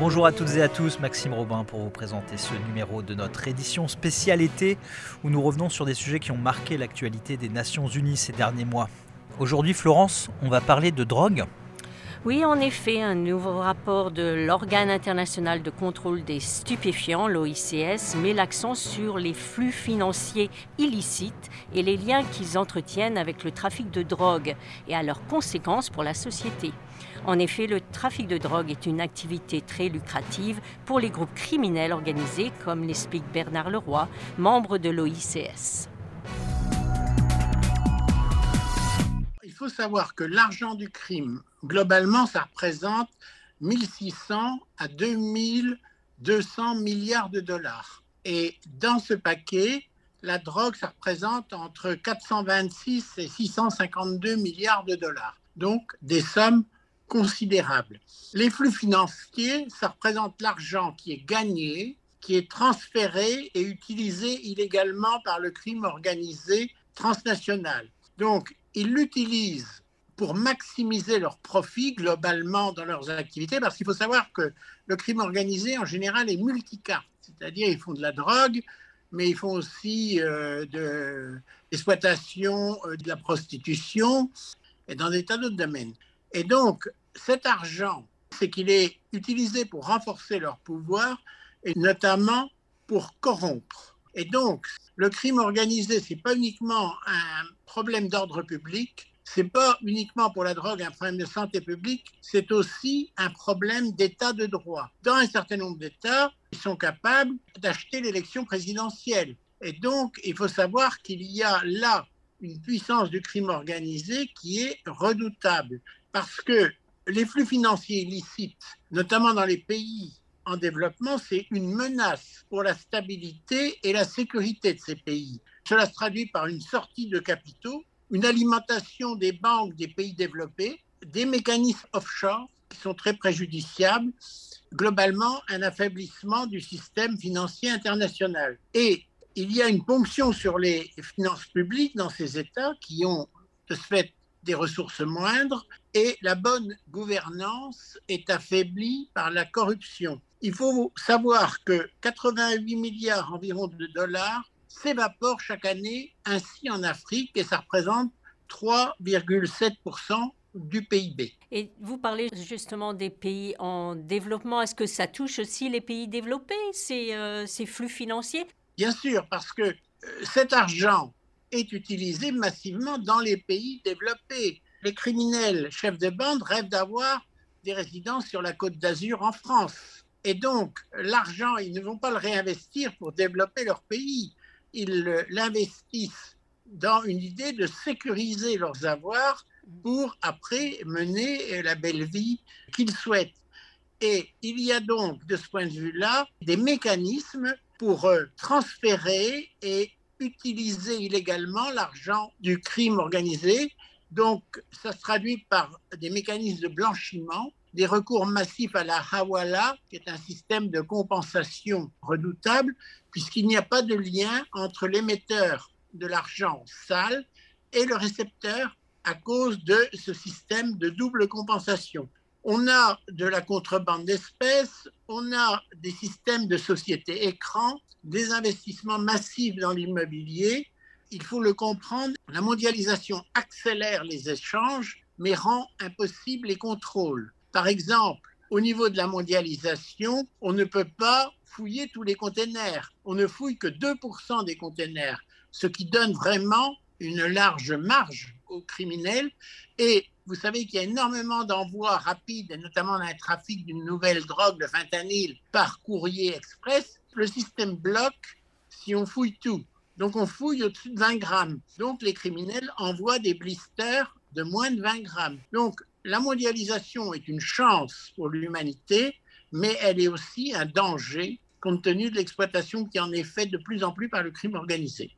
Bonjour à toutes et à tous, Maxime Robin pour vous présenter ce numéro de notre édition spéciale été où nous revenons sur des sujets qui ont marqué l'actualité des Nations Unies ces derniers mois. Aujourd'hui, Florence, on va parler de drogue. Oui, en effet, un nouveau rapport de l'Organe international de contrôle des stupéfiants, l'OICS, met l'accent sur les flux financiers illicites et les liens qu'ils entretiennent avec le trafic de drogue et à leurs conséquences pour la société. En effet, le trafic de drogue est une activité très lucrative pour les groupes criminels organisés, comme l'explique Bernard Leroy, membre de l'OICS. Faut savoir que l'argent du crime, globalement, ça représente 1600 à 2200 milliards de dollars. Et dans ce paquet, la drogue, ça représente entre 426 et 652 milliards de dollars. Donc des sommes considérable. Les flux financiers, ça représente l'argent qui est gagné, qui est transféré et utilisé illégalement par le crime organisé transnational. Donc, ils l'utilisent pour maximiser leurs profits globalement dans leurs activités, parce qu'il faut savoir que le crime organisé, en général, est multicarte, c'est-à-dire ils font de la drogue, mais ils font aussi euh, de l'exploitation, euh, de la prostitution, et dans des tas d'autres domaines. Et donc, cet argent, c'est qu'il est utilisé pour renforcer leur pouvoir et notamment pour corrompre. Et donc, le crime organisé, c'est pas uniquement un problème d'ordre public, c'est pas uniquement pour la drogue un problème de santé publique, c'est aussi un problème d'état de droit. Dans un certain nombre d'États, ils sont capables d'acheter l'élection présidentielle. Et donc, il faut savoir qu'il y a là une puissance du crime organisé qui est redoutable parce que les flux financiers illicites, notamment dans les pays en développement, c'est une menace pour la stabilité et la sécurité de ces pays. Cela se traduit par une sortie de capitaux, une alimentation des banques des pays développés, des mécanismes offshore qui sont très préjudiciables, globalement un affaiblissement du système financier international. Et il y a une ponction sur les finances publiques dans ces États qui ont de ce fait des ressources moindres et la bonne gouvernance est affaiblie par la corruption. Il faut savoir que 88 milliards environ de dollars s'évaporent chaque année ainsi en Afrique et ça représente 3,7% du PIB. Et vous parlez justement des pays en développement. Est-ce que ça touche aussi les pays développés, ces, euh, ces flux financiers? Bien sûr, parce que euh, cet argent est utilisé massivement dans les pays développés. Les criminels chefs de bande rêvent d'avoir des résidences sur la côte d'Azur en France. Et donc, l'argent, ils ne vont pas le réinvestir pour développer leur pays. Ils l'investissent dans une idée de sécuriser leurs avoirs pour après mener la belle vie qu'ils souhaitent. Et il y a donc, de ce point de vue-là, des mécanismes pour euh, transférer et utiliser illégalement l'argent du crime organisé. Donc, ça se traduit par des mécanismes de blanchiment, des recours massifs à la hawala, qui est un système de compensation redoutable, puisqu'il n'y a pas de lien entre l'émetteur de l'argent sale et le récepteur à cause de ce système de double compensation. On a de la contrebande d'espèces, on a des systèmes de société écrans des investissements massifs dans l'immobilier. Il faut le comprendre, la mondialisation accélère les échanges, mais rend impossible les contrôles. Par exemple, au niveau de la mondialisation, on ne peut pas fouiller tous les containers. On ne fouille que 2% des containers, ce qui donne vraiment une large marge aux criminels. Et vous savez qu'il y a énormément d'envois rapides, notamment dans le trafic d'une nouvelle drogue, le fentanyl, par courrier express le système bloque si on fouille tout. Donc on fouille au-dessus de 20 grammes. Donc les criminels envoient des blisters de moins de 20 grammes. Donc la mondialisation est une chance pour l'humanité, mais elle est aussi un danger compte tenu de l'exploitation qui en est faite de plus en plus par le crime organisé.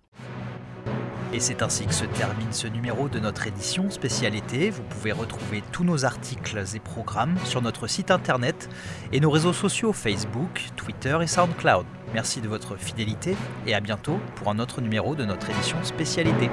Et c'est ainsi que se termine ce numéro de notre édition spécialité. Vous pouvez retrouver tous nos articles et programmes sur notre site internet et nos réseaux sociaux Facebook, Twitter et SoundCloud. Merci de votre fidélité et à bientôt pour un autre numéro de notre édition spécialité.